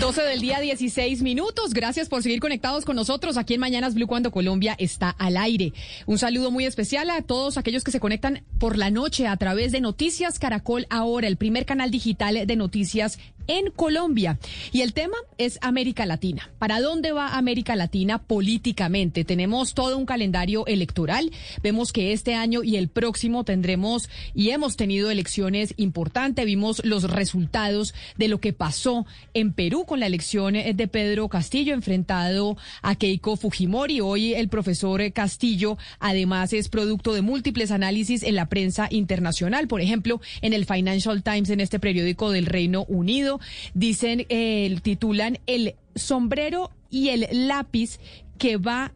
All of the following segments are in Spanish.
12 del día, 16 minutos. Gracias por seguir conectados con nosotros aquí en Mañanas Blue cuando Colombia está al aire. Un saludo muy especial a todos aquellos que se conectan por la noche a través de Noticias Caracol Ahora, el primer canal digital de noticias en Colombia. Y el tema es América Latina. ¿Para dónde va América Latina políticamente? Tenemos todo un calendario electoral. Vemos que este año y el próximo tendremos y hemos tenido elecciones importantes. Vimos los resultados de lo que pasó en Perú con la elección de Pedro Castillo enfrentado a Keiko Fujimori. Hoy el profesor Castillo además es producto de múltiples análisis en la prensa internacional. Por ejemplo, en el Financial Times, en este periódico del Reino Unido dicen, eh, titulan el sombrero y el lápiz que va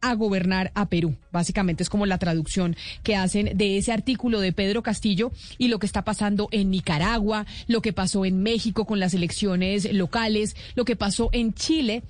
a gobernar a Perú. Básicamente es como la traducción que hacen de ese artículo de Pedro Castillo y lo que está pasando en Nicaragua, lo que pasó en México con las elecciones locales, lo que pasó en Chile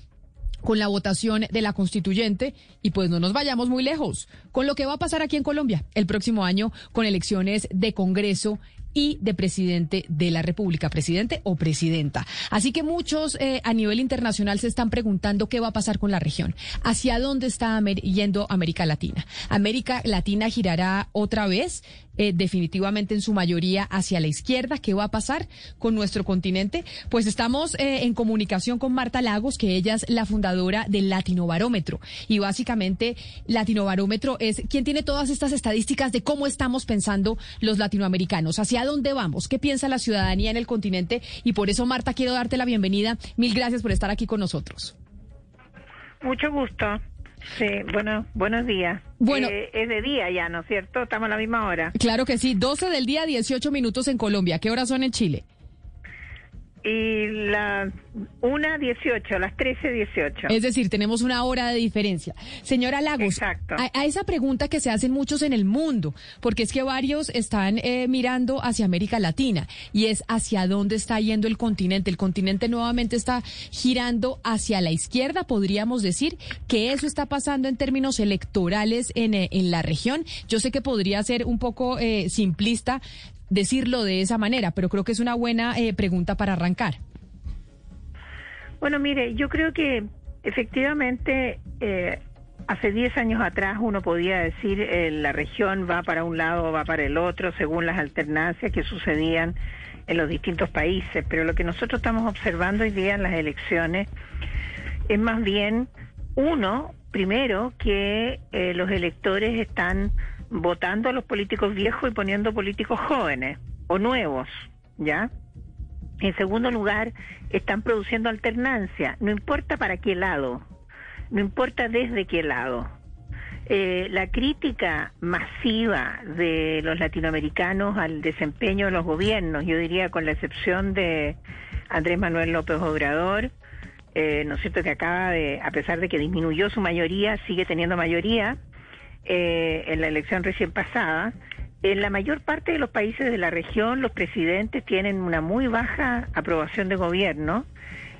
con la votación de la constituyente y pues no nos vayamos muy lejos con lo que va a pasar aquí en Colombia el próximo año con elecciones de Congreso y de presidente de la República, presidente o presidenta. Así que muchos eh, a nivel internacional se están preguntando qué va a pasar con la región, hacia dónde está yendo América Latina. América Latina girará otra vez eh, definitivamente en su mayoría hacia la izquierda. ¿Qué va a pasar con nuestro continente? Pues estamos eh, en comunicación con Marta Lagos, que ella es la fundadora del Latinobarómetro. Y básicamente, Latinobarómetro es quien tiene todas estas estadísticas de cómo estamos pensando los latinoamericanos, hacia dónde vamos, qué piensa la ciudadanía en el continente. Y por eso, Marta, quiero darte la bienvenida. Mil gracias por estar aquí con nosotros. Mucho gusto. Sí, bueno, buenos días. Bueno, eh, es de día ya, ¿no es cierto? Estamos a la misma hora. Claro que sí, 12 del día, 18 minutos en Colombia. ¿Qué horas son en Chile? Y la una dieciocho, las trece dieciocho. Es decir, tenemos una hora de diferencia. Señora Lagos, A, esa pregunta que se hacen muchos en el mundo, porque es que varios están eh, mirando hacia América Latina y es hacia dónde está yendo el continente. El continente nuevamente está girando hacia la izquierda, podríamos decir que eso está pasando en términos electorales en, eh, en la región. Yo sé que podría ser un poco eh, simplista decirlo de esa manera, pero creo que es una buena eh, pregunta para arrancar. Bueno, mire, yo creo que efectivamente eh, hace 10 años atrás uno podía decir eh, la región va para un lado o va para el otro según las alternancias que sucedían en los distintos países, pero lo que nosotros estamos observando hoy día en las elecciones es más bien, uno, primero, que los electores están votando a los políticos viejos y poniendo políticos jóvenes o nuevos, ¿ya? En segundo lugar, están produciendo alternancia, no importa para qué lado, no importa desde qué lado. Eh, la crítica masiva de los latinoamericanos al desempeño de los gobiernos, yo diría con la excepción de Andrés Manuel López Obrador, eh, ¿no es cierto?, que acaba de, a pesar de que disminuyó su mayoría, sigue teniendo mayoría, eh, en la elección recién pasada, en la mayor parte de los países de la región los presidentes tienen una muy baja aprobación de gobierno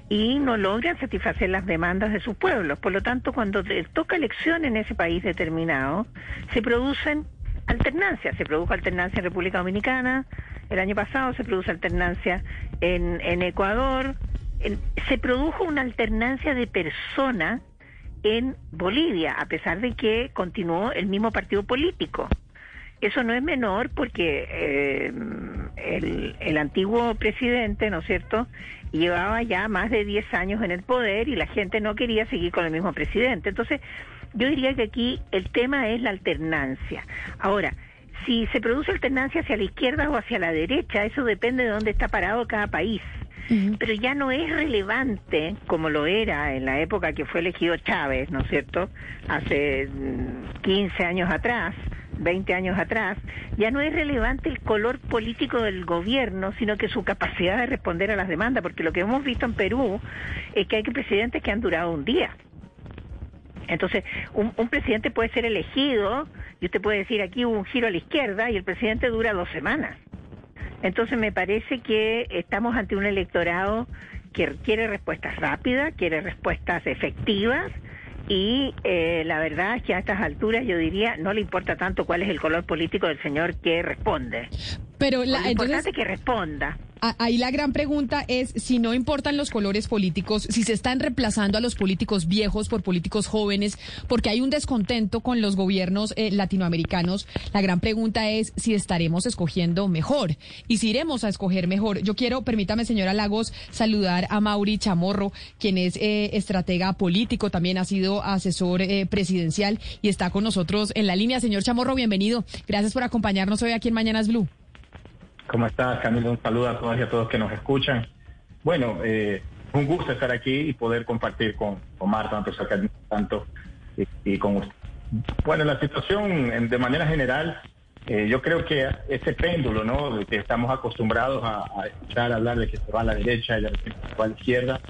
y no logran satisfacer las demandas de sus pueblos. Por lo tanto, cuando toca elección en ese país determinado, se producen alternancias. Se produjo alternancia en República Dominicana, el año pasado se produjo alternancia en, en Ecuador, se produjo una alternancia de personas en Bolivia, a pesar de que continuó el mismo partido político. Eso no es menor porque eh, el, el antiguo presidente, ¿no es cierto?, llevaba ya más de 10 años en el poder y la gente no quería seguir con el mismo presidente. Entonces, yo diría que aquí el tema es la alternancia. Ahora, si se produce alternancia hacia la izquierda o hacia la derecha, eso depende de dónde está parado cada país. Pero ya no es relevante como lo era en la época que fue elegido Chávez, ¿no es cierto? Hace 15 mm, años atrás, 20 años atrás, ya no es relevante el color político del gobierno, sino que su capacidad de responder a las demandas, porque lo que hemos visto en Perú es que hay presidentes que han durado un día. Entonces, un, un, presidente puede ser elegido y usted puede decir aquí hubo un giro a la izquierda y el presidente dura dos semanas. Entonces, me parece que estamos ante un electorado que quiere respuestas rápidas, quiere respuestas efectivas y eh, la verdad es que a estas alturas yo diría no le importa tanto cuál es el color político del señor que responde. Pero la, lo importante es que responda. Ahí la gran pregunta es si no importan los colores políticos, si se están reemplazando a los políticos viejos por políticos jóvenes, porque hay un descontento con los gobiernos eh, latinoamericanos. La gran pregunta es si estaremos escogiendo mejor y si iremos a escoger mejor. Yo quiero, permítame, señora Lagos, saludar a Mauri Chamorro, quien es eh, estratega político, también ha sido asesor eh, presidencial y está con nosotros en la línea. Señor Chamorro, bienvenido. Gracias por acompañarnos hoy aquí en Mañanas Blue. ¿Cómo estás, Camilo? Un saludo a todas y a todos que nos escuchan. Bueno, eh, un gusto estar aquí y poder compartir con, con Marta, tanto, tanto y, con usted. Bueno, la situación de manera general, eh, yo creo que ese péndulo, ¿no? De que estamos acostumbrados a, escuchar hablar de que se va a la derecha y de que se va a la izquierda,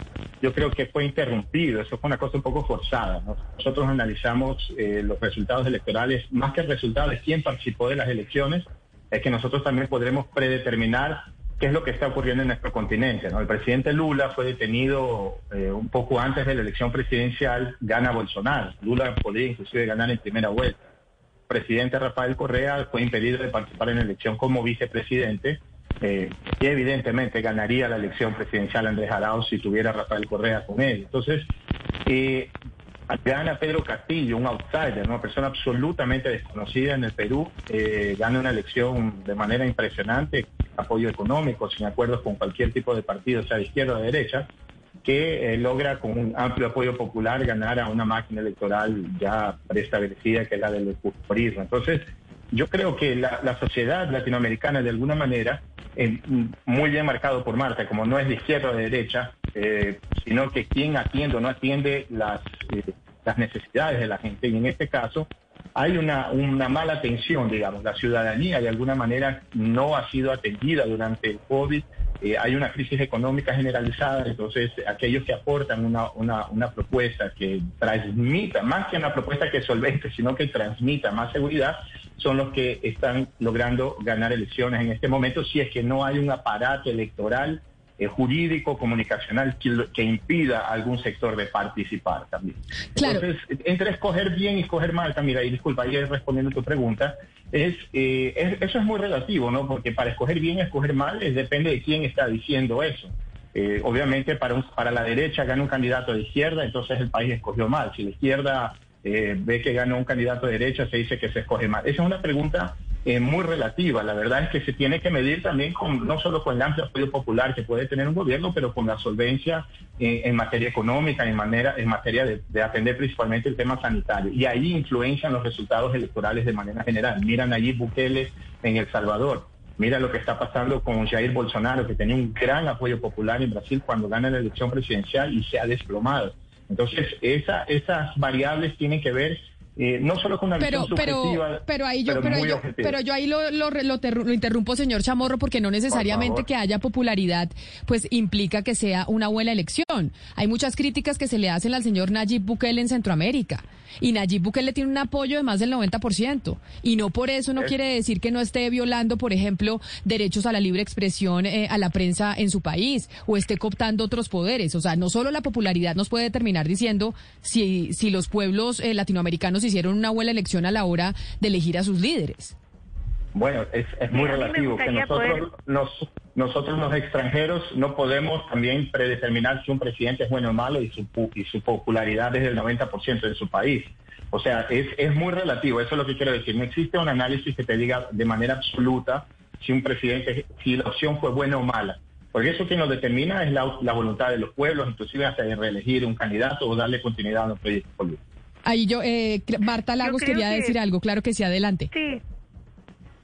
yo creo que fue interrumpido. Eso fue una cosa un poco forzada. Nosotros analizamos eh, los resultados electorales, más que el resultado de quién participó de las elecciones, es que nosotros también podremos predeterminar qué es lo que está ocurriendo en nuestro continente. El presidente Lula fue detenido eh, un poco antes de la elección presidencial, gana Bolsonaro. Lula podría inclusive ganar en primera vuelta. El presidente Rafael Correa fue impedido de participar en la elección como vicepresidente eh, y evidentemente ganaría la elección presidencial Andrés Arauz si tuviera Rafael Correa con él. Entonces, eh, gana Pedro Castillo, un outsider, una persona absolutamente desconocida en el Perú, eh, gana una elección de manera impresionante, apoyo económico, sin acuerdos con cualquier tipo de partido, sea de izquierda o de derecha, que eh, logra con un amplio apoyo popular ganar a una máquina electoral ya preestablecida que es la del populismo. Entonces, yo creo que la, sociedad latinoamericana de alguna manera, muy bien marcado por Marta, como no es de izquierda o de derecha, eh, sino que quien atiende o no atiende las, las necesidades de la gente. Y en este caso hay una, una mala atención, digamos, la ciudadanía de alguna manera no ha sido atendida durante el COVID. Eh, hay una crisis económica generalizada, entonces aquellos que aportan una, una, una propuesta que transmita, más que una propuesta que solvente, sino que transmita más seguridad, son los que están logrando ganar elecciones en este momento, si es que no hay un aparato electoral eh, jurídico, comunicacional que, impida a algún sector de participar también. Entonces, entre escoger bien y escoger mal, mira, y disculpa, ahí respondiendo a tu pregunta, es, eh, eso es muy relativo, ¿no? Porque para escoger bien y escoger mal es, depende de quién está diciendo eso. Eh, obviamente para, un, para la derecha gana un candidato de izquierda, entonces el país escogió mal. Si la izquierda ve que gana un candidato de derecha, se dice que se escoge mal. Esa es una pregunta eh, muy relativa. La verdad es que se tiene que medir también con no solo con el amplio apoyo popular que puede tener un gobierno, pero con la solvencia eh, en materia económica, en, manera, en materia de, atender principalmente el tema sanitario. Y ahí influencian los resultados electorales de manera general. Miran allí Bukele en El Salvador. Mira lo que está pasando con Jair Bolsonaro, que tenía un gran apoyo popular en Brasil cuando gana la elección presidencial y se ha desplomado. Entonces, esa, esas variables tienen que ver eh, no solo con una pero, visión pero, pero ahí yo, pero, yo, pero yo ahí lo, lo, lo, interrumpo, señor Chamorro, porque no necesariamente que haya popularidad, pues implica que sea una buena elección. Hay muchas críticas que se le hacen al señor Nayib Bukele en Centroamérica. Y Nayib Bukele tiene un apoyo de más del 90%. Y no por eso no quiere decir que no esté violando, por ejemplo, derechos a la libre expresión eh, a la prensa en su país o esté cooptando otros poderes. O sea, no solo la popularidad nos puede terminar diciendo si, si los pueblos eh, latinoamericanos hicieron una buena elección a la hora de elegir a sus líderes. Bueno, es, muy relativo que nosotros, nosotros los extranjeros no podemos también predeterminar si un presidente es bueno o malo y su, y su popularidad es del 90% en su país. O sea, es, es muy relativo, eso es lo que quiero decir. No existe un análisis que te diga de manera absoluta si un presidente, si la opción fue buena o mala. Porque eso que nos determina es la, voluntad de los pueblos, inclusive hasta de reelegir un candidato o darle continuidad a un proyecto político. Ahí yo, eh, Marta Lagos quería decir algo, claro que sí, adelante. Sí.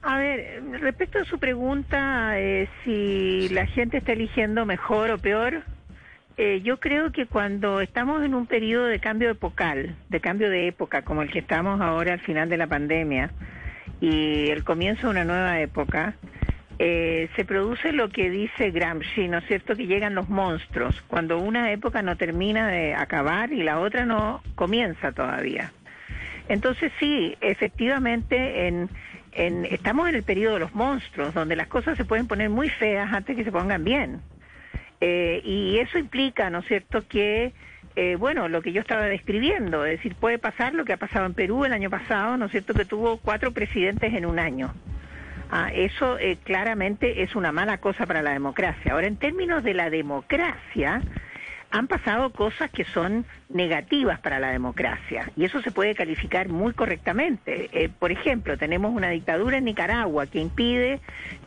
A ver, respecto a su pregunta, eh, si la gente está eligiendo mejor o peor, eh, yo creo que cuando estamos en un periodo de cambio epocal, de cambio de época, como el que estamos ahora al final de la pandemia y el comienzo de una nueva época, eh, se produce lo que dice Gramsci, ¿no es cierto? Que llegan los monstruos, cuando una época no termina de acabar y la otra no comienza todavía. Entonces sí, efectivamente, en, estamos en el periodo de los monstruos, donde las cosas se pueden poner muy feas antes que se pongan bien. Eh, y eso implica, ¿no es cierto?, que, eh, bueno, lo que yo estaba describiendo, es decir, puede pasar lo que ha pasado en Perú el año pasado, ¿no es cierto?, que tuvo cuatro presidentes en un año. Ah, eso eh, claramente es una mala cosa para la democracia. Ahora, en términos de la democracia, han pasado cosas que son negativas para la democracia y eso se puede calificar muy correctamente. Eh, por ejemplo, tenemos una dictadura en Nicaragua que impide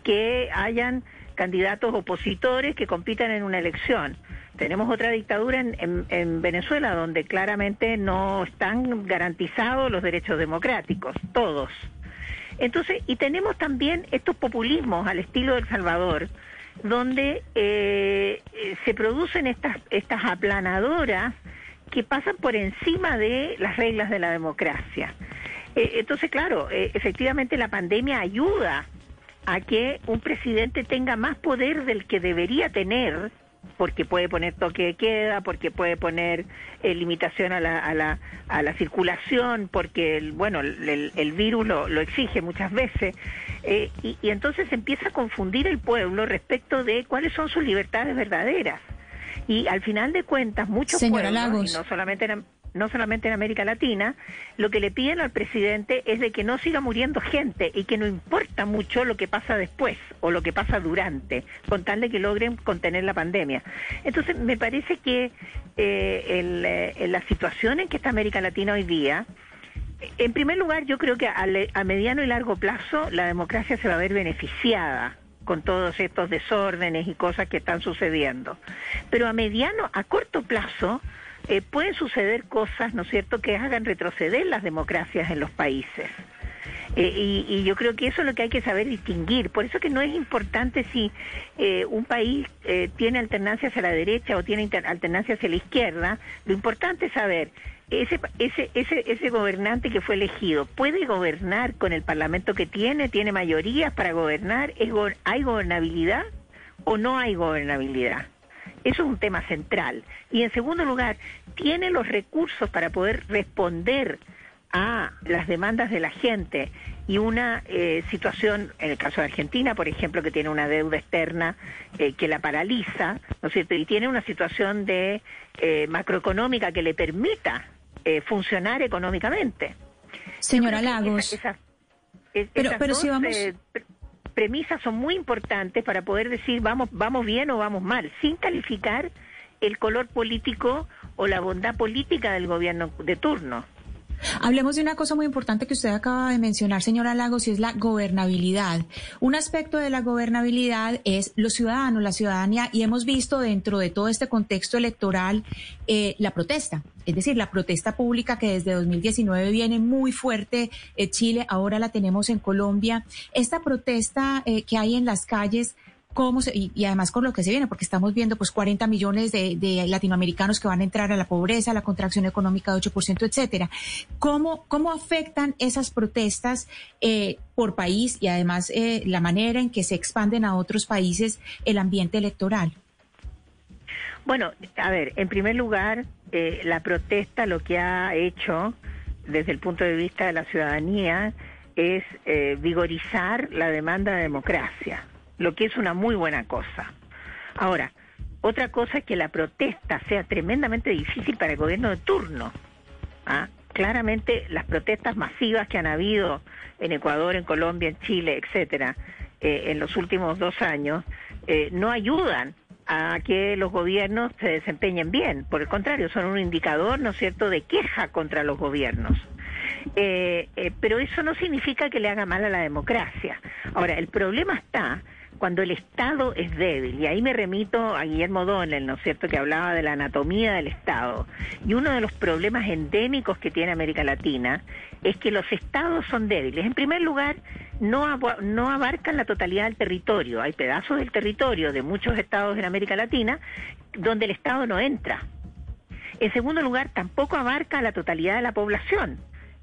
que hayan candidatos opositores que compitan en una elección. Tenemos otra dictadura en, en Venezuela donde claramente no están garantizados los derechos democráticos, todos. Entonces, y tenemos también estos populismos al estilo del Salvador, donde eh, eh, se producen estas, estas aplanadoras que pasan por encima de las reglas de la democracia. Eh, entonces, claro, efectivamente la pandemia ayuda a que un presidente tenga más poder del que debería tener porque puede poner toque de queda, porque puede poner eh, limitación a la, a, la, a la circulación, porque el, bueno, el, el virus lo, lo, exige muchas veces, eh, y, y, entonces empieza a confundir el pueblo respecto de cuáles son sus libertades verdaderas. Y al final de cuentas, muchos pueblos, y no solamente eran no solamente en América Latina, lo que le piden al presidente es de que no siga muriendo gente y que no importa mucho lo que pasa después o lo que pasa durante, con tal de que logren contener la pandemia. Entonces, me parece que eh, eh la situación en que está América Latina hoy día, en primer lugar, yo creo que a, a mediano y largo plazo la democracia se va a ver beneficiada con todos estos desórdenes y cosas que están sucediendo. Pero a mediano, a corto plazo, eh, pueden suceder cosas, ¿no es cierto?, que hagan retroceder las democracias en los países. Eh, y, yo creo que eso es lo que hay que saber distinguir. Por eso que no es importante si eh, un país tiene alternancia hacia la derecha o tiene alternancia hacia la izquierda. Lo importante es saber, ese, ese, ese, ese gobernante que fue elegido, ¿puede gobernar con el parlamento que tiene? ¿Tiene mayorías para gobernar? ¿Hay gobernabilidad o no hay gobernabilidad? Eso es un tema central. Y en segundo lugar, tiene los recursos para poder responder a las demandas de la gente y una eh, situación, en el caso de Argentina, por ejemplo, que tiene una deuda externa eh, que la paraliza, ¿no es cierto? Y tiene una situación de eh, macroeconómica que le permita funcionar económicamente. Señora Lagos. pero, pero si vamos premisas son muy importantes para poder decir vamos, vamos bien o vamos mal, sin calificar el color político o la bondad política del gobierno de turno. Hablemos de una cosa muy importante que usted acaba de mencionar, señora Lagos, y es la gobernabilidad. Un aspecto de la gobernabilidad es los ciudadanos, la ciudadanía, y hemos visto dentro de todo este contexto electoral eh, la protesta. Es decir, la protesta pública que desde 2019 viene muy fuerte en Chile, ahora la tenemos en Colombia. Esta protesta eh, que hay en las calles, cómo y, además con lo que se viene, porque estamos viendo pues 40 millones de, latinoamericanos que van a entrar a la pobreza, la contracción económica de 8%, etcétera. ¿Cómo, cómo afectan esas protestas eh, por país y además eh, la manera en que se expanden a otros países el ambiente electoral? Bueno, a ver, en primer lugar, eh, la protesta lo que ha hecho desde el punto de vista de la ciudadanía es vigorizar la demanda de democracia lo que es una muy buena cosa. Ahora, otra cosa es que la protesta sea tremendamente difícil para el gobierno de turno. ¿ah? Claramente las protestas masivas que han habido en Ecuador, en Colombia, en Chile, etcétera, eh, en los últimos dos años, eh, no ayudan a que los gobiernos se desempeñen bien. Por el contrario, son un indicador, ¿no es cierto?, de queja contra los gobiernos. Eh, eh, pero eso no significa que le haga mal a la democracia. Ahora, el problema está cuando el Estado es débil. Y ahí me remito a Guillermo Donnell, ¿no es cierto?, que hablaba de la anatomía del Estado. Y uno de los problemas endémicos que tiene América Latina es que los Estados son débiles. En primer lugar, no, no abarcan la totalidad del territorio. Hay pedazos del territorio de muchos estados en América Latina donde el Estado no entra. En segundo lugar, tampoco abarca la totalidad de la población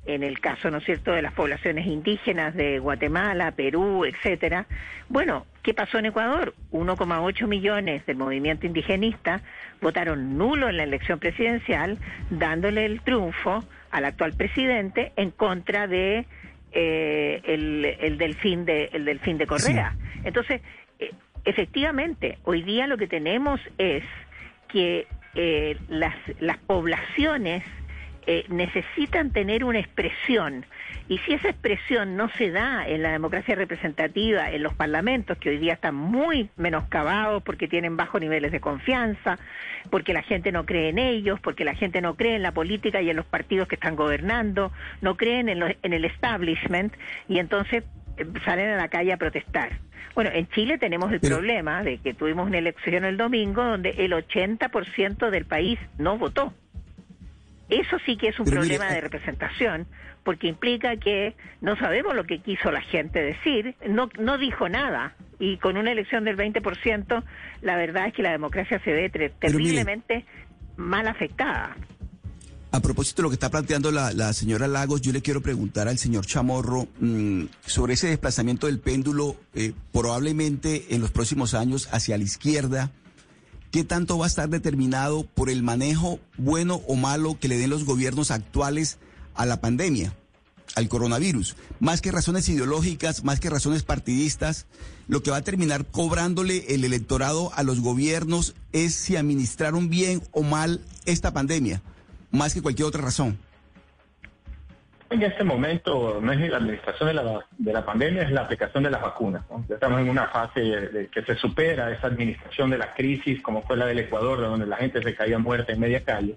en el caso, ¿no es cierto?, de las poblaciones indígenas de Guatemala, Perú, etcétera. Bueno, ¿qué pasó en Ecuador? 1,8 millones del movimiento indigenista votaron nulo en la elección presidencial, dándole el triunfo al actual presidente en contra de eh, el, delfín de el delfín de Correa. Entonces, eh, efectivamente, hoy día lo que tenemos es que eh, las, las poblaciones eh, necesitan tener una expresión. Y si esa expresión no se da en la democracia representativa, en los parlamentos, que hoy día están muy menoscabados porque tienen bajos niveles de confianza, porque la gente no cree en ellos, porque la gente no cree en la política y en los partidos que están gobernando, no creen en, en el establishment, y entonces eh, salen a la calle a protestar. Bueno, en Chile tenemos el problema de que tuvimos una elección el domingo donde el 80% del país no votó. Eso sí que es un problema de eh, representación, porque implica que no sabemos lo que quiso la gente decir, no, no dijo nada. Y con una elección del 20%, la verdad es que la democracia se ve terriblemente mal afectada. A propósito de lo que está planteando la, señora Lagos, yo le quiero preguntar al señor Chamorro mm, sobre ese desplazamiento del péndulo, eh, probablemente en los próximos años hacia la izquierda ¿Qué tanto va a estar determinado por el manejo bueno o malo que le den los gobiernos actuales a la pandemia, al coronavirus? Más que razones ideológicas, más que razones partidistas, lo que va a terminar cobrándole el electorado a los gobiernos es si administraron bien o mal esta pandemia, más que cualquier otra razón. En este momento no es la administración de la, de la pandemia, es la aplicación de las vacunas. Ya estamos en una fase de, que se supera esa administración de la crisis, como fue la del Ecuador, donde la gente se caía muerta en media calle.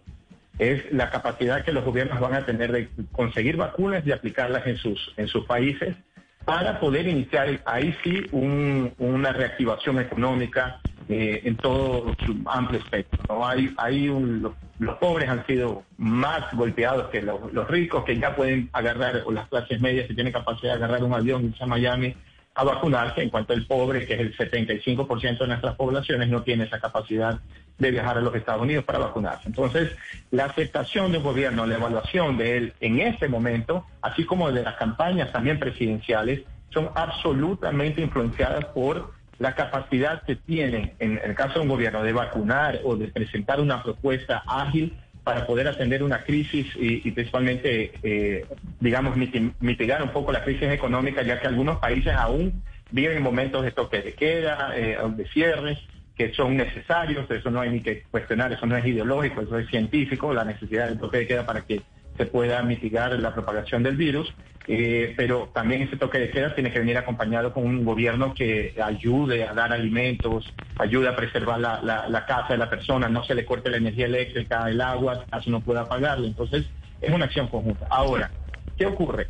Es la capacidad que los gobiernos van a tener de conseguir vacunas y aplicarlas en sus, en sus países para poder iniciar ahí sí una reactivación económica eh, en todo su amplio espectro. ¿no? Hay, hay un, los pobres han sido más golpeados que los, ricos, que ya pueden agarrar, o las clases medias que tienen capacidad de agarrar un avión irse a Miami a vacunarse, en cuanto el pobre, que es el 75% de nuestras poblaciones, no tiene esa capacidad de viajar a los Estados Unidos para vacunarse. Entonces, la aceptación del gobierno, la evaluación de él en este momento, así como de las campañas también presidenciales, son absolutamente influenciadas por la capacidad que tiene, en el caso de un gobierno, de vacunar o de presentar una propuesta ágil para poder atender una crisis y, principalmente, eh, digamos, mitigar un poco la crisis económica, ya que algunos países aún viven momentos de toque de queda, eh, de cierres, que son necesarios, eso no hay ni que cuestionar, eso no es ideológico, eso es científico, la necesidad del toque de queda para que se pueda mitigar la propagación del virus, eh, pero también ese toque de queda tiene que venir acompañado con un gobierno que ayude a dar alimentos, ayude a preservar la, casa de la persona, no se le corte la energía eléctrica, el agua, caso no pueda pagarlo. Entonces, es una acción conjunta. Ahora, ¿qué ocurre?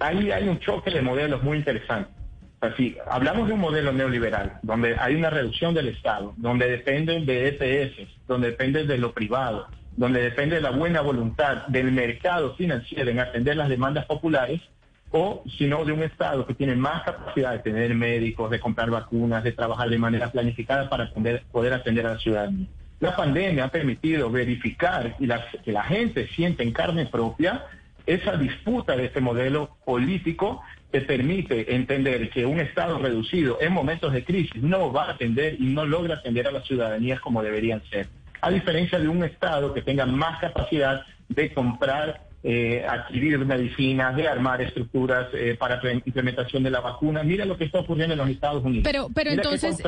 Ahí hay un choque de modelos muy interesante. Así, hablamos de un modelo neoliberal, donde hay una reducción del Estado, donde dependen de ETS, donde dependen de lo privado, donde depende de la buena voluntad del mercado financiero en atender las demandas populares, o sino de un Estado que tiene más capacidad de tener médicos, de comprar vacunas, de trabajar de manera planificada para poder, atender a la ciudadanía. La pandemia ha permitido verificar y que la gente siente en carne propia esa disputa de este modelo político que permite entender que un Estado reducido en momentos de crisis no va a atender y no logra atender a las ciudadanías como deberían ser a diferencia de un Estado que tenga más capacidad de comprar, eh, adquirir medicinas, de armar estructuras eh, para implementación de la vacuna. Mira lo que está ocurriendo en los Estados Unidos. Pero, pero entonces,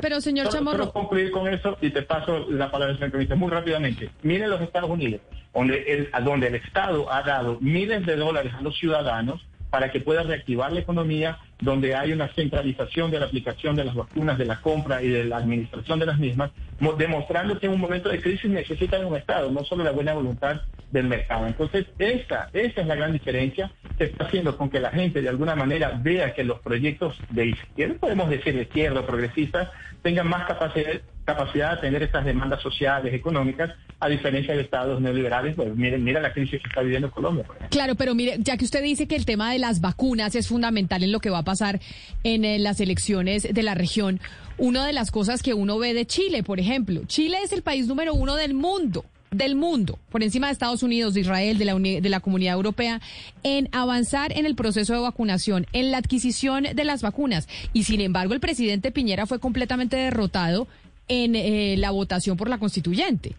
pero, señor Chamorro. Concluir con eso y te paso la palabra, señor muy rápidamente. Miren los Estados Unidos, donde el, donde el Estado ha dado miles de dólares a los ciudadanos para que pueda reactivar la economía, donde hay una centralización de la aplicación de las vacunas, de la compra y de la administración de las mismas, demostrando que en un momento de crisis necesita un Estado, no solo la buena voluntad del mercado. Entonces, esa, esa es la gran diferencia que está haciendo con que la gente de alguna manera vea que los proyectos de izquierda, podemos decir de izquierda o progresistas, tengan más capacidad, capacidad de atender estas demandas sociales, económicas, a diferencia de estados neoliberales. Pues miren, mira la crisis que está viviendo Colombia. Claro, pero mire, ya que usted dice que el tema de las vacunas es fundamental en lo que va a pasar en eh, las elecciones de la región, una de las cosas que uno ve de Chile, por ejemplo, Chile es el país número uno del mundo del mundo, por encima de Estados Unidos, de Israel, de la, de la Comunidad Europea, en avanzar en el proceso de vacunación, en la adquisición de las vacunas. Y sin embargo, el presidente Piñera fue completamente derrotado en eh, la votación por la constituyente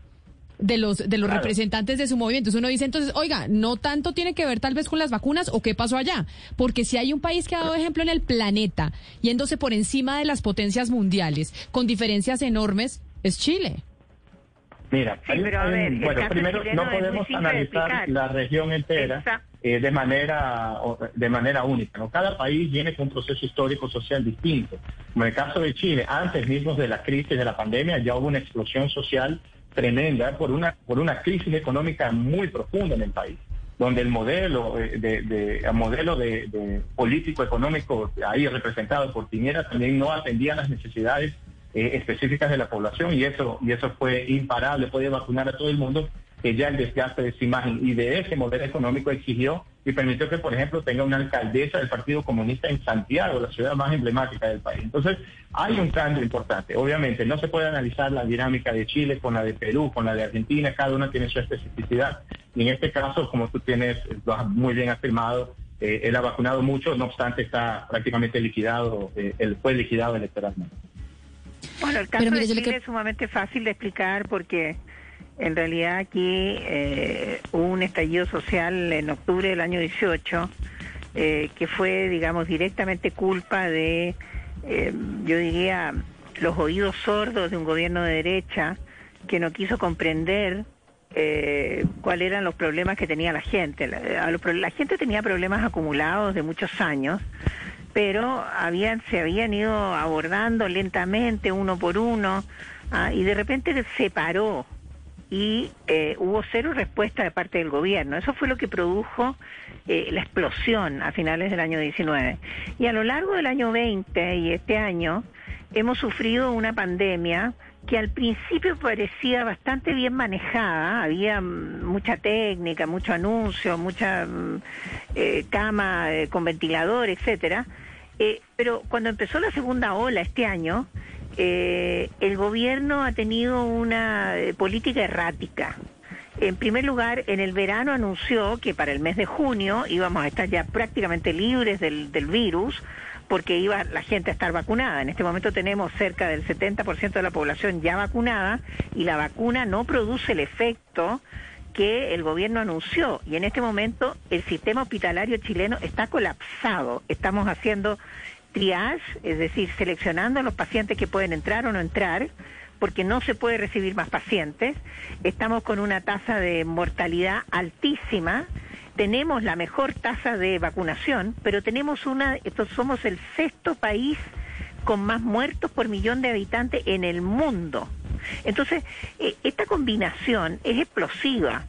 de los de los representantes de su movimiento. Entonces uno dice entonces, oiga, no tanto tiene que ver tal vez con las vacunas o qué pasó allá, porque si hay un país que ha dado ejemplo en el planeta, yéndose por encima de las potencias mundiales, con diferencias enormes, es Chile. Mira, bueno, primero no podemos analizar la región entera eh, de manera de manera única. ¿no? Cada país viene con un proceso histórico social distinto. Como en el caso de Chile, antes mismo de la crisis de la pandemia ya hubo una explosión social tremenda por una por una crisis económica muy profunda en el país donde el modelo eh, de, de, modelo de, político económico ahí representado por Piñera también no atendía las necesidades eh, específicas de la población y eso y eso fue imparable, puede vacunar a todo el mundo, que ya el desgaste de esa imagen y de ese modelo económico exigió y permitió que, por ejemplo, tenga una alcaldesa del Partido Comunista en Santiago, la ciudad más emblemática del país. Entonces, hay un cambio importante. Obviamente, no se puede analizar la dinámica de Chile con la de Perú, con la de Argentina, cada una tiene su especificidad. Y en este caso, como tú tienes, lo has muy bien afirmado, eh, él ha vacunado mucho, no obstante está prácticamente liquidado, eh, él fue liquidado electoralmente. Bueno, el caso de Chile es sumamente fácil de explicar porque en realidad aquí eh, hubo un estallido social en octubre del año 18 eh, que fue, digamos, directamente culpa de, eh, yo diría, los oídos sordos de un gobierno de derecha que no quiso comprender cuáles eran los problemas que tenía la gente. la gente tenía problemas acumulados de muchos años pero habían, se habían ido abordando lentamente uno por uno ah, y de repente se paró y eh, hubo cero respuesta de parte del gobierno. Eso fue lo que produjo eh, la explosión a finales del año 19. Y a lo largo del año 20 y este año hemos sufrido una pandemia que al principio parecía bastante bien manejada, había mm, mucha técnica, mucho anuncio, mucha mm, eh, cama con ventilador, etcétera, eh, pero cuando empezó la segunda ola este año, eh, el gobierno ha tenido una eh, política errática. En primer lugar, en el verano anunció que para el mes de junio íbamos a estar ya prácticamente libres del, del virus porque iba la gente a estar vacunada. En este momento tenemos cerca del 70% de la población ya vacunada y la vacuna no produce el efecto que el gobierno anunció y en este momento el sistema hospitalario chileno está colapsado. Estamos haciendo triage, es decir, seleccionando los pacientes que pueden entrar o no entrar, porque no se puede recibir más pacientes. Estamos con una tasa de mortalidad altísima. Tenemos la mejor tasa de vacunación, pero tenemos una, somos el sexto país con más muertos por millón de habitantes en el mundo. Entonces, eh, esta combinación es explosiva.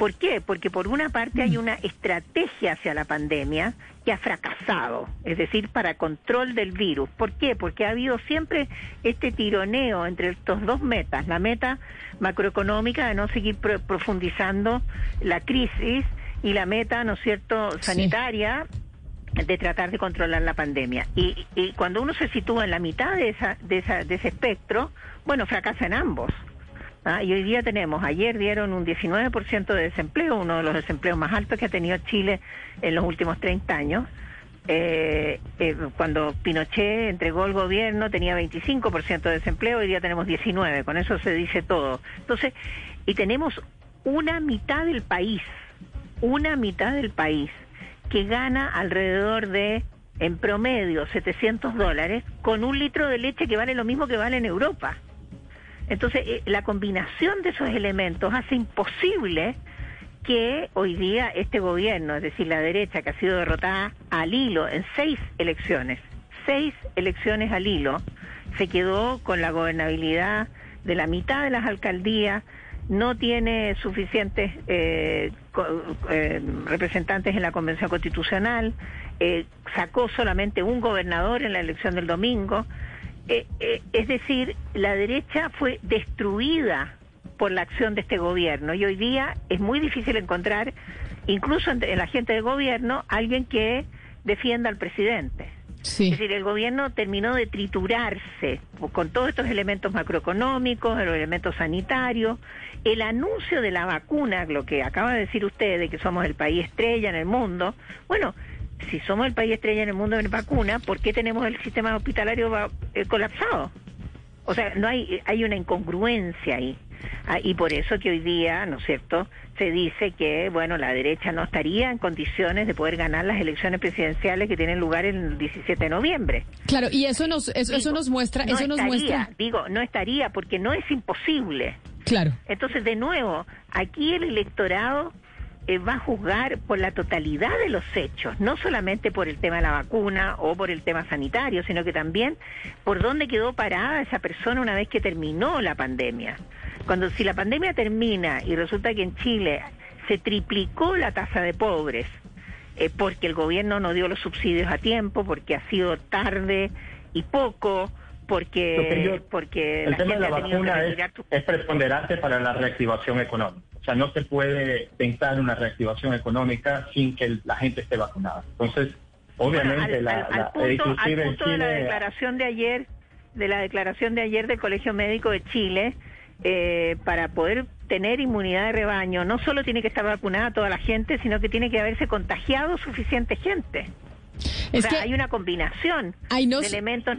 ¿Por qué? Porque por una parte hay una estrategia hacia la pandemia que ha fracasado, es decir, para control del virus. ¿Por qué? Porque ha habido siempre este tironeo entre estos dos metas, la meta macroeconómica de no seguir profundizando la crisis y la meta, ¿no es cierto?, sanitaria de tratar de controlar la pandemia. Y, y, cuando uno se sitúa en la mitad de, esa, de, esa, de ese espectro, bueno, fracasa en ambos. ¿Ah? Y hoy día tenemos, ayer dieron un 19% de desempleo, uno de los desempleos más altos que ha tenido Chile en los últimos 30 años. Eh, eh, cuando Pinochet entregó el gobierno tenía 25% de desempleo, hoy día tenemos 19, con eso se dice todo. Entonces, y tenemos una mitad del país, una mitad del país que gana alrededor de, en promedio, 700 dólares, con un litro de leche que vale lo mismo que vale en Europa. Entonces, eh, la combinación de esos elementos hace imposible que hoy día este gobierno, es decir, la derecha que ha sido derrotada al hilo en seis elecciones, seis elecciones al hilo, se quedó con la gobernabilidad de la mitad de las alcaldías, no tiene suficientes eh, eh, representantes en la Convención Constitucional, sacó solamente un gobernador en la elección del domingo. Es decir, la derecha fue destruida por la acción de este gobierno y hoy día es muy difícil encontrar, incluso en la gente del gobierno, alguien que defienda al presidente. Es decir, el gobierno terminó de triturarse con todos estos elementos macroeconómicos, los elementos sanitarios, el anuncio de la vacuna, lo que acaba de decir usted, de que somos el país estrella en el mundo, bueno, si somos el país estrella en el mundo en vacuna, ¿por qué tenemos el sistema hospitalario eh, colapsado? O sea, no hay, hay una incongruencia ahí. Ah, y por eso que hoy día, ¿no es cierto?, se dice que, bueno, la derecha no estaría en condiciones de poder ganar las elecciones presidenciales que tienen lugar el 17 de noviembre. Claro, y eso nos, eso, nos muestra, eso nos muestra. Digo, no estaría porque no es imposible. Claro. Entonces, de nuevo, aquí el electorado eh, va a juzgar por la totalidad de los hechos, no solamente por el tema de la vacuna o por el tema sanitario, sino que también por dónde quedó parada esa persona una vez que terminó la pandemia. Cuando si la pandemia termina y resulta que en Chile se triplicó la tasa de pobres, eh, porque el gobierno no dio los subsidios a tiempo, porque ha sido tarde y poco, porque, porque el tema de la vacuna es, es preponderante para la reactivación económica. O sea, no se puede pensar en una reactivación económica sin que la gente esté vacunada. Entonces, obviamente, la, al, punto, de la declaración de ayer, de la declaración de ayer del Colegio Médico de Chile, eh, para poder tener inmunidad de rebaño, no solo tiene que estar vacunada toda la gente, sino que tiene que haberse contagiado suficiente gente. Es que hay una combinación de elementos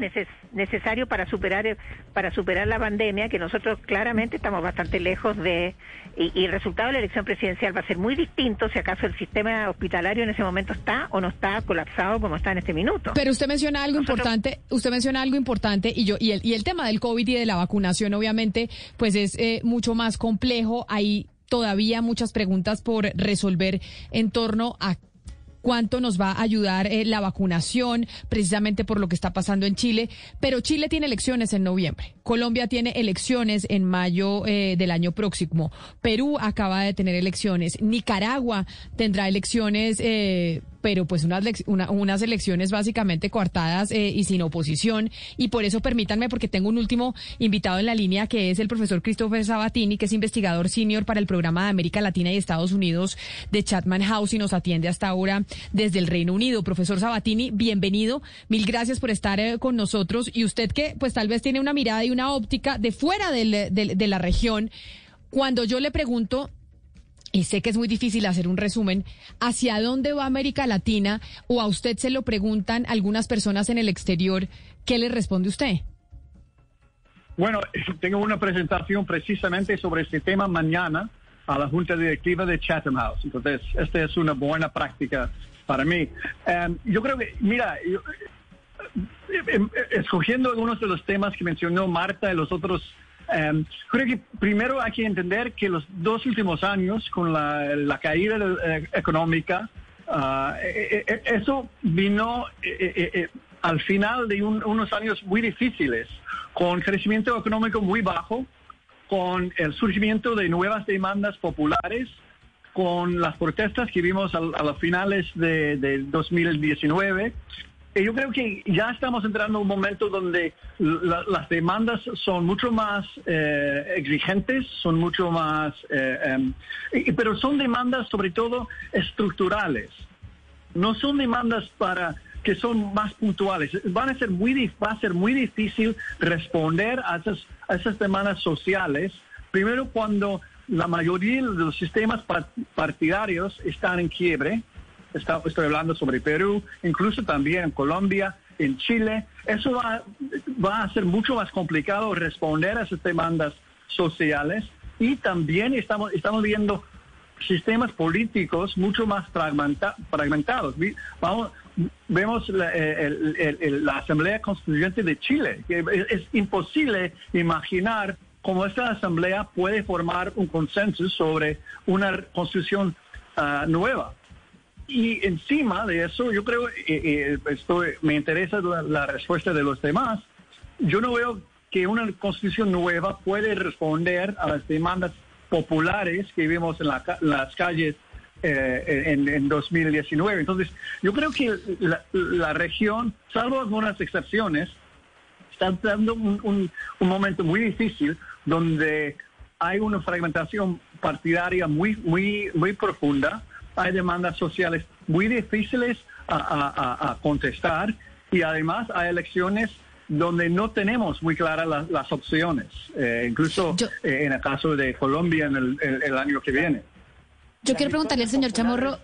necesarios para superar para superar la pandemia que nosotros claramente estamos bastante lejos de y, el resultado de la elección presidencial va a ser muy distinto si acaso el sistema hospitalario en ese momento está o no está colapsado como está en este minuto. Pero usted menciona algo importante, usted menciona algo importante y yo y el y el tema del COVID y de la vacunación obviamente pues es eh, mucho más complejo. Hay todavía muchas preguntas por resolver en torno a cuánto nos va a ayudar eh, la vacunación, precisamente por lo que está pasando en Chile. Pero Chile tiene elecciones en noviembre. Colombia tiene elecciones en mayo eh, del año próximo. Perú acaba de tener elecciones. Nicaragua tendrá elecciones eh, pero pues unas, unas elecciones básicamente coartadas eh, y sin oposición. Y por eso permítanme, porque tengo un último invitado en la línea que es el profesor Christopher Sabatini, que es investigador senior para el programa de América Latina y Estados Unidos de Chatman House y nos atiende hasta ahora desde el Reino Unido. Profesor Sabatini, bienvenido. Mil gracias por estar eh, con nosotros. Y usted que pues tal vez tiene una mirada y una óptica de fuera de la región. Cuando yo le pregunto y sé que es muy difícil hacer un resumen, ¿hacia dónde va América Latina? O a usted se lo preguntan algunas personas en el exterior, ¿qué le responde usted? Bueno, tengo una presentación precisamente sobre este tema mañana a la Junta Directiva de Chatham House. Entonces, esta es una buena práctica para mí. Em, yo creo que, mira, eh, em, escogiendo algunos de los temas que mencionó Marta y los otros Em, creo que primero hay que entender que los dos últimos años, con la, caída eh, económica, eh, eso vino al final de unos años muy difíciles, con crecimiento económico muy bajo, con el surgimiento de nuevas demandas populares, con las protestas que vimos a, los finales de, de 2019 yo creo que ya estamos entrando en un momento donde las demandas son mucho más eh, exigentes, son mucho más, eh, em, pero son demandas sobre todo estructurales. No son demandas para que son más puntuales. Van a ser muy, va a ser muy difícil responder a esas, a esas demandas sociales. Primero cuando la mayoría de los sistemas partidarios están en quiebre estoy hablando sobre Perú, incluso también en Colombia, en Chile. Eso va, a ser mucho más complicado responder a esas demandas sociales y también estamos, viendo sistemas políticos mucho más fragmentados. Vamos, vemos la, la, Asamblea Constituyente de Chile, es, imposible imaginar cómo esta Asamblea puede formar un consenso sobre una constitución ah, nueva. Y encima de eso, yo creo, eh, eh, me interesa la, respuesta de los demás. Yo no veo que una constitución nueva puede responder a las demandas populares que vimos en, las calles eh, en, 2019. Entonces, yo creo que la, región, salvo algunas excepciones, está dando un, momento muy difícil donde hay una fragmentación partidaria muy, muy, muy profunda, hay demandas sociales muy difíciles a, contestar y además hay elecciones donde no tenemos muy claras las, opciones, eh, incluso eh, en el caso de Colombia en el año que viene. Yo quiero preguntarle al señor Chamorro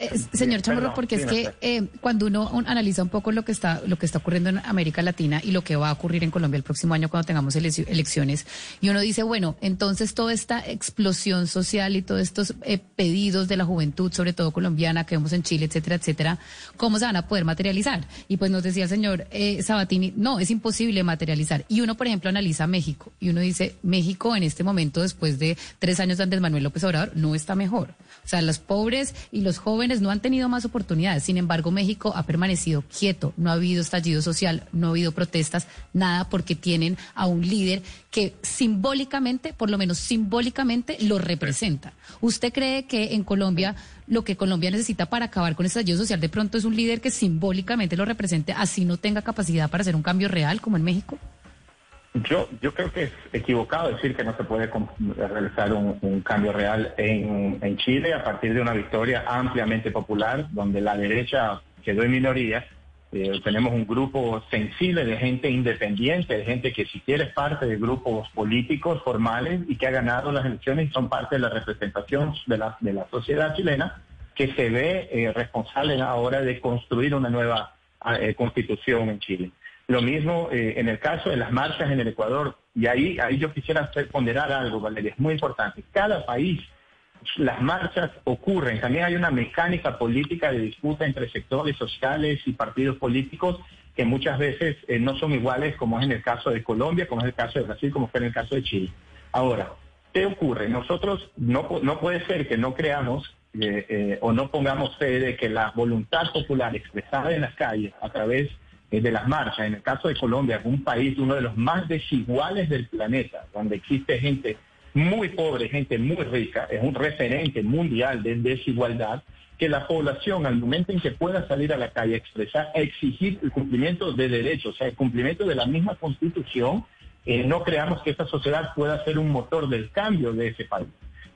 eh, señor Chamorro, porque es que eh, cuando uno analiza un poco lo que está lo que está ocurriendo en América Latina y lo que va a ocurrir en Colombia el próximo año cuando tengamos elecciones, y uno dice, bueno, entonces toda esta explosión social y todos estos eh, pedidos de la juventud, sobre todo colombiana, que vemos en Chile, etcétera, etcétera, ¿cómo se van a poder materializar? Y pues nos decía el señor Sabatini, no, es imposible materializar. Y uno, por ejemplo, analiza México y uno dice, México en este momento, después de tres años de Andrés Manuel López Obrador, no está mejor. O sea, los pobres y los jóvenes no han tenido más oportunidades. Sin embargo, México ha permanecido quieto. No ha habido estallido social, no ha habido protestas, nada porque tienen a un líder que simbólicamente, por lo menos simbólicamente, lo representa. ¿Usted cree que en Colombia lo que Colombia necesita para acabar con el estallido social de pronto es un líder que simbólicamente lo represente, así no tenga capacidad para hacer un cambio real como en México? Yo, yo creo que es equivocado decir que no se puede realizar un, cambio real en, Chile a partir de una victoria ampliamente popular, donde la derecha quedó en minoría. Eh, tenemos un grupo sensible de gente independiente, de gente que siquiera es parte de grupos políticos formales y que ha ganado las elecciones y son parte de la representación de la, de la sociedad chilena, que se ve eh, responsable ahora de construir una nueva eh, constitución en Chile. Lo mismo eh, en el caso de las marchas en el Ecuador, y ahí, ahí yo quisiera ponderar algo, Valeria, es muy importante. Cada país, las marchas ocurren, también hay una mecánica política de disputa entre sectores sociales y partidos políticos que muchas veces eh, no son iguales, como es en el caso de Colombia, como es el caso de Brasil, como fue en el caso de Chile. Ahora, ¿qué ocurre? Nosotros no, no puede ser que no creamos eh, o no pongamos fe de que la voluntad popular expresada en las calles a través las marchas. En el caso de Colombia, un país uno de los más desiguales del planeta, donde existe gente muy pobre, gente muy rica, es un referente mundial de desigualdad, que la población al momento en que pueda salir a la calle a expresar, a exigir el cumplimiento de derechos, o sea, el cumplimiento de la misma constitución, eh, no creamos que esta sociedad pueda ser un motor del cambio de ese país.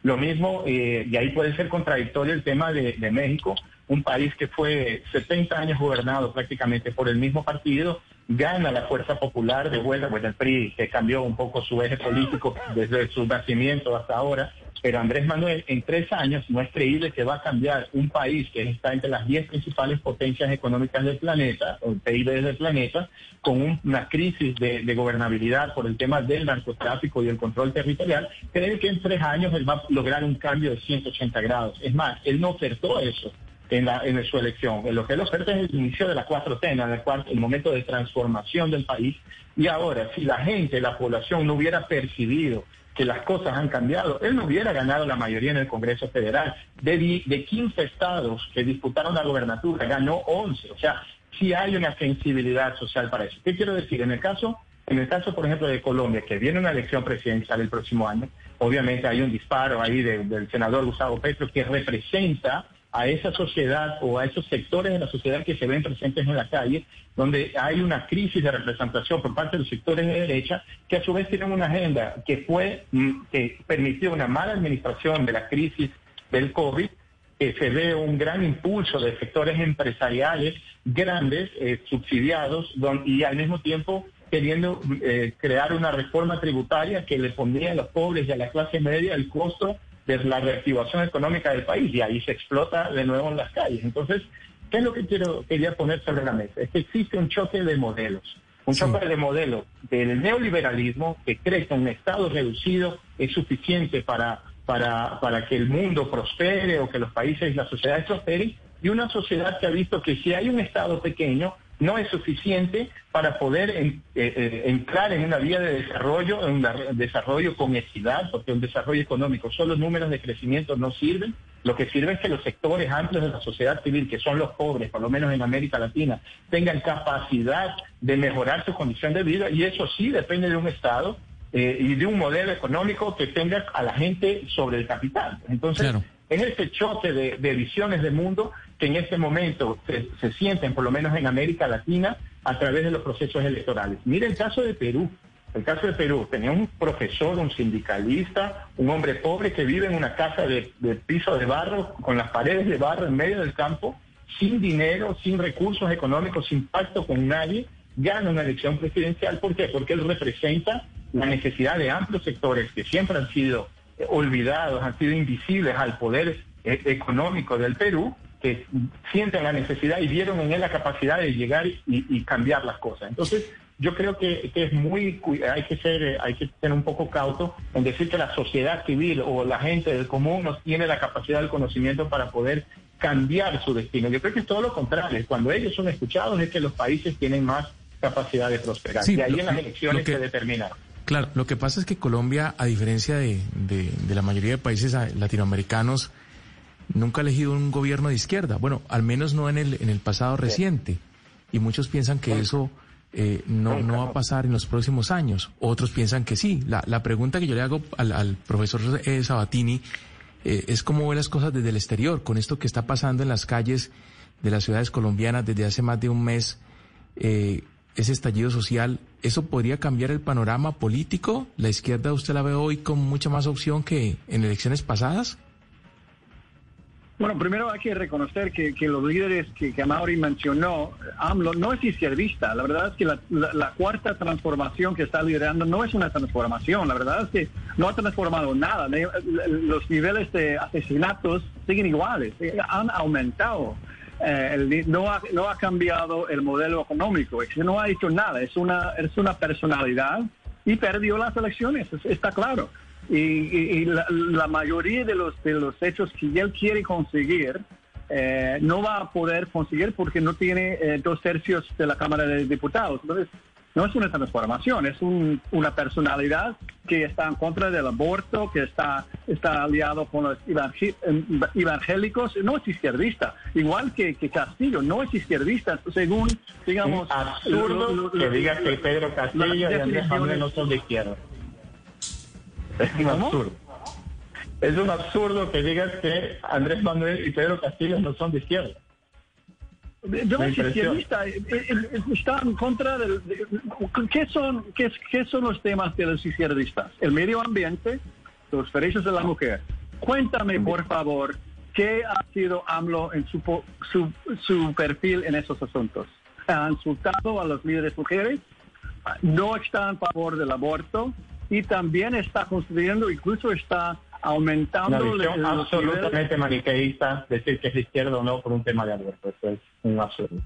Lo mismo, eh, y ahí puede ser contradictorio el tema de, México, un país que fue 70 años gobernado prácticamente por el mismo partido, gana la fuerza popular de vuelta, bueno, el PRI que cambió un poco su eje político desde su nacimiento hasta ahora, pero Andrés Manuel en tres años no es creíble que va a cambiar un país que está entre las diez principales potencias económicas del planeta, o PIB del planeta, con una crisis de, gobernabilidad por el tema del narcotráfico y el control territorial, cree que en tres años él va a lograr un cambio de 180 grados. Es más, él no ofertó eso en, la, en su elección. Lo que él oferta es el inicio de la 4T, en el, cual, el momento de transformación del país. Y ahora, si la gente, la población no hubiera percibido que las cosas han cambiado. Él no hubiera ganado la mayoría en el Congreso Federal. De, de 15 estados que disputaron la gobernatura, ganó 11. O sea, sí hay una sensibilidad social para eso. ¿Qué quiero decir? En el caso, en el caso, por ejemplo, de Colombia, que viene una elección presidencial el próximo año, obviamente hay un disparo ahí del senador Gustavo Petro que representa a esa sociedad o a esos sectores de la sociedad que se ven presentes en la calle, donde hay una crisis de representación por parte de los sectores de derecha, que a su vez tienen una agenda que fue, mm, que permitió una mala administración de la crisis del COVID, que se ve un gran impulso de sectores empresariales grandes, eh, subsidiados, y al mismo tiempo queriendo eh, crear una reforma tributaria que le pondría a los pobres y a la clase media el costo de la reactivación económica del país y ahí se explota de nuevo en las calles. Entonces, ¿qué es lo que quiero, quería poner sobre la mesa? Es que existe un choque de modelos. Un choque de modelo del neoliberalismo que cree que un Estado reducido es suficiente para, para, para que el mundo prospere o que los países y las sociedades prosperen, y una sociedad que ha visto que si hay un Estado pequeño, no es suficiente para poder eh, eh, entrar en una vía de desarrollo, en un desarrollo con equidad, porque un desarrollo económico, solo números de crecimiento no sirven. Lo que sirve es que los sectores amplios de la sociedad civil, que son los pobres, por lo menos en América Latina, tengan capacidad de mejorar su condición de vida y eso sí depende de un Estado eh, y de un modelo económico que tenga a la gente sobre el capital. Entonces, en ese choque de, visiones del mundo en este momento se, sienten, por lo menos en América Latina, a través de los procesos electorales. Mire el caso de Perú. El caso de Perú, tenía un profesor, un sindicalista, un hombre pobre que vive en una casa de, piso de barro, con las paredes de barro en medio del campo, sin dinero, sin recursos económicos, sin pacto con nadie, gana una elección presidencial. ¿Por qué? Porque él representa la necesidad de amplios sectores que siempre han sido olvidados, han sido invisibles al poder eh, económico del Perú, que sienten la necesidad y vieron en él la capacidad de llegar y cambiar las cosas. Entonces, yo creo que, es muy hay que ser eh, hay que ser un poco cauto en decir que la sociedad civil o la gente del común no tiene la capacidad del conocimiento para poder cambiar su destino. Yo creo que es todo lo contrario. Cuando ellos son escuchados es que los países tienen más capacidad de prosperar. y ahí en las elecciones se determina. Claro, lo que pasa es que Colombia, a diferencia de, la mayoría de países latinoamericanos, nunca ha elegido un gobierno de izquierda. Bueno, al menos no en el, en el pasado reciente. Y muchos piensan que eso eh, no, no va a pasar en los próximos años. Otros piensan que sí. La, la pregunta que yo le hago al, profesor eh, Sabatini eh, es cómo ve las cosas desde el exterior, con esto que está pasando en las calles de las ciudades colombianas desde hace más de un mes, ese estallido social, ¿eso podría cambiar el panorama político? ¿La izquierda usted la ve hoy con mucha más opción que en elecciones pasadas? Bueno, primero hay que reconocer que, los líderes que, que Amaury mencionó, AMLO no es izquierdista. La verdad es que la, cuarta transformación que está liderando no es una transformación. La verdad es que no ha transformado nada. Los niveles de asesinatos siguen iguales, han aumentado. Eh, no, ha, no ha cambiado el modelo económico, no ha hecho nada. Es una, es una personalidad y perdió las elecciones, está claro y, la, mayoría de los, de los hechos que él quiere conseguir eh, no va a poder conseguir porque no tiene eh, dos tercios de la Cámara de Diputados. Entonces, no es una transformación, es una personalidad que está en contra del aborto, que está, está aliado con los evangélicos, no es izquierdista, igual que, Castillo, no es izquierdista, según, digamos... absurdo que diga que Pedro Castillo y Andrés Manuel no son de izquierda. Es un absurdo. Es un absurdo que digas que Andrés Manuel y Pedro Castillo no son de izquierda. Yo soy izquierdista, eh, eh, eh, está en contra del... ¿qué, son, qué, qué, son los temas de los izquierdistas? El medio ambiente, los derechos de la mujer. Cuéntame, por favor, qué ha sido AMLO en su, su, su perfil en esos asuntos. Ha insultado a los líderes mujeres, no está en favor del aborto, y también está construyendo, incluso está aumentando... Una visión absolutamente maniqueísta, decir que es izquierda o no por un tema de aborto, eso es un absurdo.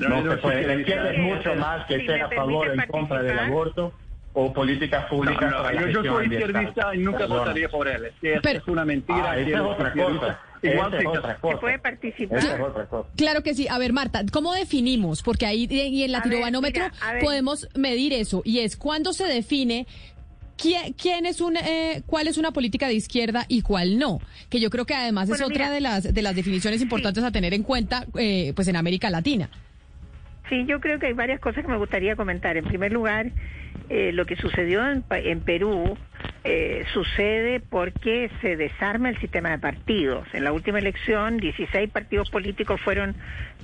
No, se puede, la izquierda es mucho más que ser a favor o en contra del aborto o políticas públicas. yo, soy izquierdista y nunca votaría por él. Es, es una mentira. Ah, esa es otra cosa. Igual que otra cosa. puede participar. Claro que sí. A ver, Marta, ¿cómo definimos? Porque ahí y en la tirobanómetro podemos medir eso. Y es cuándo se define ¿Quién, quién es un, eh, cuál es una política de izquierda y cuál no? Que yo creo que además es otra de las de las definiciones importantes a tener en cuenta, eh, pues en América Latina. Sí, yo creo que hay varias cosas que me gustaría comentar. En primer lugar, eh, lo que sucedió en, en Perú eh, sucede porque se desarma el sistema de partidos. En la última elección, 16 partidos políticos fueron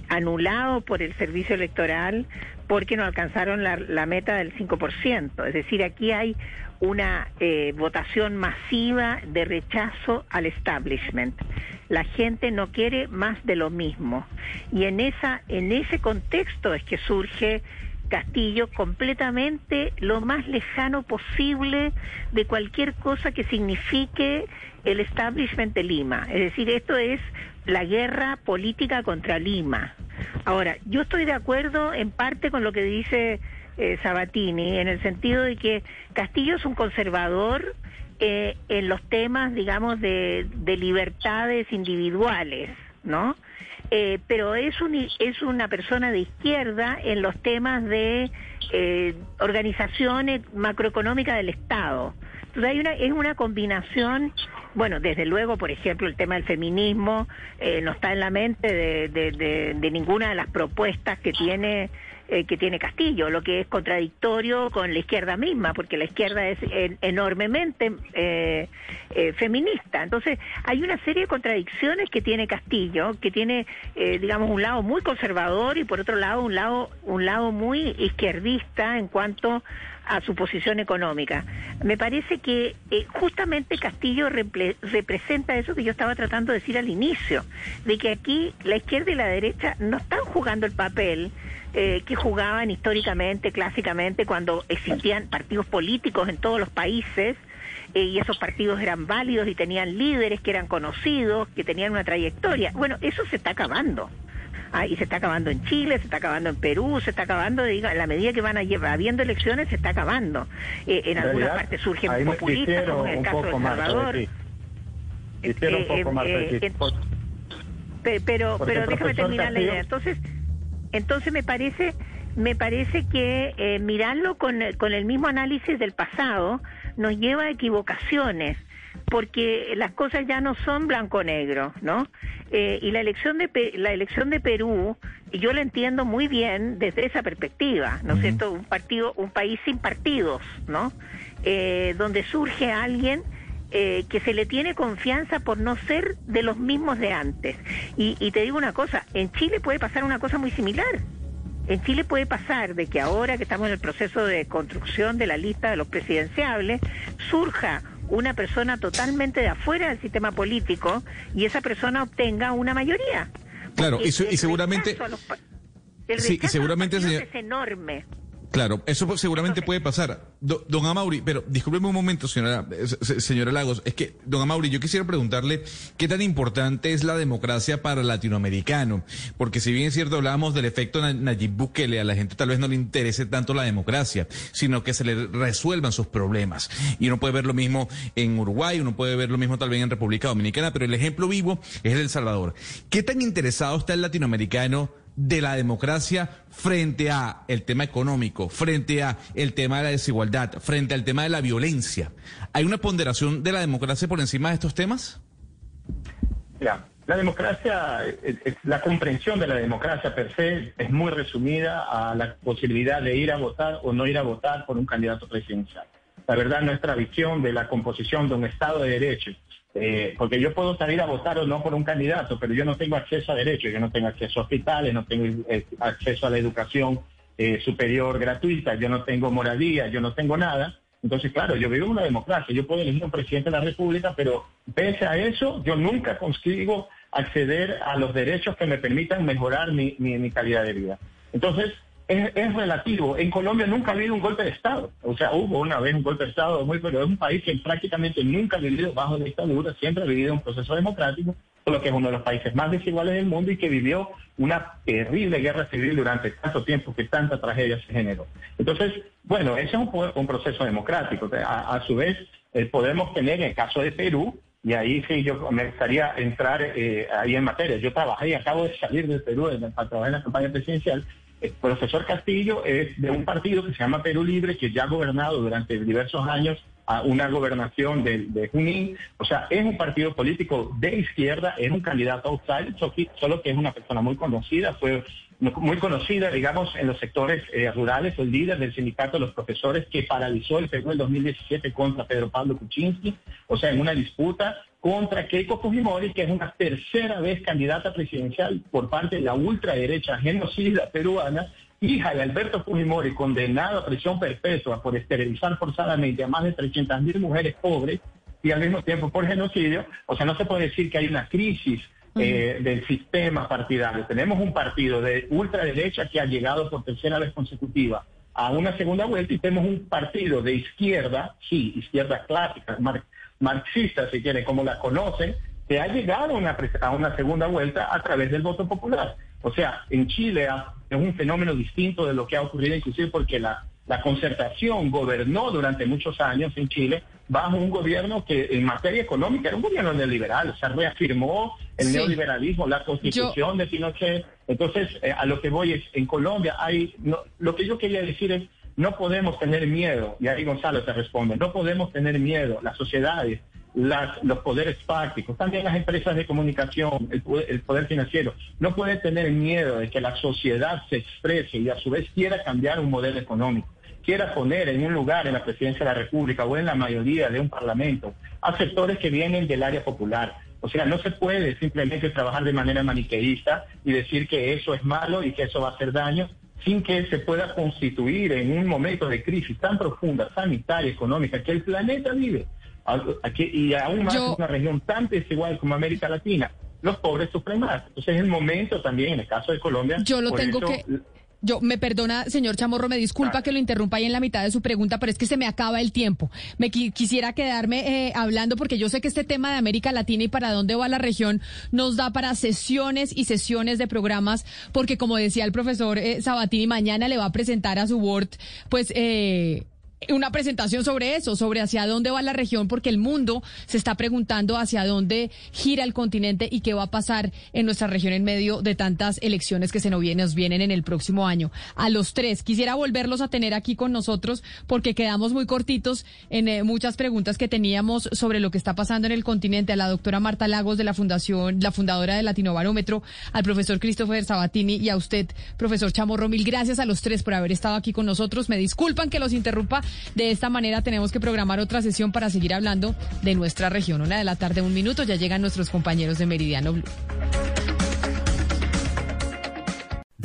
anulados por el servicio electoral porque no alcanzaron la, meta del 5%. Es decir, aquí hay una eh, votación masiva de rechazo al establishment. La gente no quiere más de lo mismo. Y en, esa, en ese contexto es que surge Castillo completamente lo más lejano posible de cualquier cosa que signifique el establishment de Lima. Es decir, esto es la guerra política contra Lima. Ahora, yo estoy de acuerdo en parte con lo que dice eh, Sabatini, en el sentido de que Castillo es un conservador eh, en los temas, digamos, de, de libertades individuales, ¿no? Eh, pero es, un, es una persona de izquierda en los temas de eh, organizaciones macroeconómicas del Estado. Entonces hay una, es una combinación bueno, desde luego, por ejemplo, el tema del feminismo eh, no está en la mente de, ninguna de las propuestas que tiene eh, que tiene Castillo, lo que es contradictorio con la izquierda misma, porque la izquierda es enormemente eh, feminista. Entonces, hay una serie de contradicciones que tiene Castillo, que tiene, digamos, un lado muy conservador y por otro lado un lado un lado muy izquierdista en cuanto a su posición económica. Me parece que eh, justamente Castillo representa eso que yo estaba tratando de decir al inicio, de que aquí la izquierda y la derecha no están jugando el papel eh, que jugaban históricamente, clásicamente, cuando existían partidos políticos en todos los países. Eh, y esos partidos eran válidos y tenían líderes que eran conocidos, que tenían una trayectoria. Bueno, eso se está acabando. Ah, y se está acabando en Chile, se está acabando en Perú, se está acabando, diga, en la medida que van a llevar, habiendo elecciones, se está acabando. Eh, en, algunas partes surgen populistas, como en el caso de Salvador. Eh, eh, pero pero déjame terminar la idea. Entonces, entonces me parece me parece que mirarlo con, con el mismo análisis del pasado nos lleva a equivocaciones porque las cosas ya no son blanco-negro, ¿no? Eh, y la elección de la elección de Perú, yo la entiendo muy bien desde esa perspectiva, ¿no es cierto? Un partido, un país sin partidos, ¿no? Eh, donde surge alguien eh, que se le tiene confianza por no ser de los mismos de antes. Y, y te digo una cosa, en Chile puede pasar una cosa muy similar. En Chile puede pasar de que ahora que estamos en el proceso de construcción de la lista de los presidenciables, surja una persona totalmente de afuera del sistema político y esa persona obtenga una mayoría. Claro, y, seguramente... el sí, y seguramente es enorme. Claro, eso seguramente puede pasar. don Amauri, pero discúlpeme un momento, señora, señora Lagos, es que, don Amauri, yo quisiera preguntarle qué tan importante es la democracia para el latinoamericano, porque si bien es cierto, hablábamos del efecto Nayib Bukele, a la gente tal vez no le interese tanto la democracia, sino que se le resuelvan sus problemas. Y uno puede ver lo mismo en Uruguay, uno puede ver lo mismo tal vez en República Dominicana, pero el ejemplo vivo es el Salvador. ¿Qué tan interesado está el latinoamericano de la democracia frente a el tema económico, frente a el tema de la desigualdad, frente al tema de la violencia. ¿Hay una ponderación de la democracia por encima de estos temas? La democracia, la comprensión de la democracia per se es muy resumida a la posibilidad de ir a votar o no ir a votar por un candidato presidencial. La verdad, nuestra visión de la composición de un Estado de Derecho eh, porque yo puedo salir a votar o no por un candidato, pero yo no tengo acceso a derechos, yo no tengo acceso a hospitales, no tengo eh, acceso a la educación eh, superior gratuita, yo no tengo moradía, yo no tengo nada. Entonces, claro, yo vivo en una democracia, yo puedo elegir un presidente de la República, pero pese a eso, yo nunca consigo acceder a los derechos que me permitan mejorar mi, mi calidad de vida. Entonces, es, relativo. En Colombia nunca ha habido un golpe de Estado. O sea, hubo una vez un golpe de Estado, muy, pero es un país que prácticamente nunca ha vivido bajo dictadura, siempre ha vivido un proceso democrático, lo que es uno de los países más desiguales del mundo y que vivió una terrible guerra civil durante tanto tiempo que tanta tragedia se generó. Entonces, bueno, ese es un, proceso democrático. A, su vez, eh, podemos tener en el caso de Perú, y ahí sí yo me gustaría entrar eh, ahí en materia. Yo trabajé y acabo de salir de Perú para trabajar en la campaña presidencial el profesor Castillo es de un partido que se llama Perú Libre, que ya ha gobernado durante diversos años a una gobernación de, Junín. O sea, es un partido político de izquierda, es un candidato outside, solo que es una persona muy conocida, fue muy conocida, digamos, en los sectores eh, rurales, el líder del sindicato de los profesores que paralizó el Perú en 2017 contra Pedro Pablo Kuczynski, o sea, en una disputa contra Keiko Fujimori, que es una tercera vez candidata presidencial por parte de la ultraderecha genocida peruana, hija de Alberto Fujimori, condenado a prisión perpetua por esterilizar forzadamente a más de 300.000 mujeres pobres y al mismo tiempo por genocidio. O sea, no se puede decir que hay una crisis eh, del sistema partidario. Tenemos un partido de ultraderecha que ha llegado por tercera vez consecutiva a una segunda vuelta y tenemos un partido de izquierda, sí, izquierda clásica, marxista, si quiere, como la conocen, que ha llegado a una, a una segunda vuelta a través del voto popular. O sea, en Chile es un fenómeno distinto de lo que ha ocurrido inclusive porque la, la concertación gobernó durante muchos años en Chile bajo un gobierno que en materia económica era un gobierno neoliberal, o sea, reafirmó el neoliberalismo, la constitución de Pinochet. Entonces, eh, a lo que voy es, en Colombia hay, no, lo que yo quería decir es, no podemos tener miedo, y ahí Gonzalo te responde, no podemos tener miedo, las sociedades los poderes fácticos, también las empresas de comunicación, el, el, poder financiero, no puede tener miedo de que la sociedad se exprese y a su vez quiera cambiar un modelo económico, quiera poner en un lugar en la presidencia de la República o en la mayoría de un parlamento a sectores que vienen del área popular. O sea, no se puede simplemente trabajar de manera maniqueísta y decir que eso es malo y que eso va a hacer daño sin que se pueda constituir en un momento de crisis tan profunda, sanitaria, económica, que el planeta vive y aún más en una región tan desigual como América Latina, los pobres sufren más. Entonces es el momento también, en el caso de Colombia. Yo lo tengo que. Yo, me perdona, señor Chamorro, me disculpa que lo interrumpa ahí en la mitad de su pregunta, pero es que se me acaba el tiempo. Me quisiera quedarme eh, hablando porque yo sé que este tema de América Latina y para dónde va la región nos da para sesiones y sesiones de programas, porque como decía el profesor eh, Sabatini, mañana le va a presentar a su board, pues, eh, una presentación sobre eso, sobre hacia dónde va la región, porque el mundo se está preguntando hacia dónde gira el continente y qué va a pasar en nuestra región en medio de tantas elecciones que se nos vienen, en el próximo año. A los tres, quisiera volverlos a tener aquí con nosotros porque quedamos muy cortitos en eh, muchas preguntas que teníamos sobre lo que está pasando en el continente. A la doctora Marta Lagos de la Fundación, la fundadora de Latinobarómetro, al profesor Christopher Sabatini y a usted, profesor Chamorro. Mil gracias a los tres por haber estado aquí con nosotros. Me disculpan que los interrumpa de esta manera tenemos que programar otra sesión para seguir hablando de nuestra región. Una de la tarde, un minuto, ya llegan nuestros compañeros de Meridiano Blue.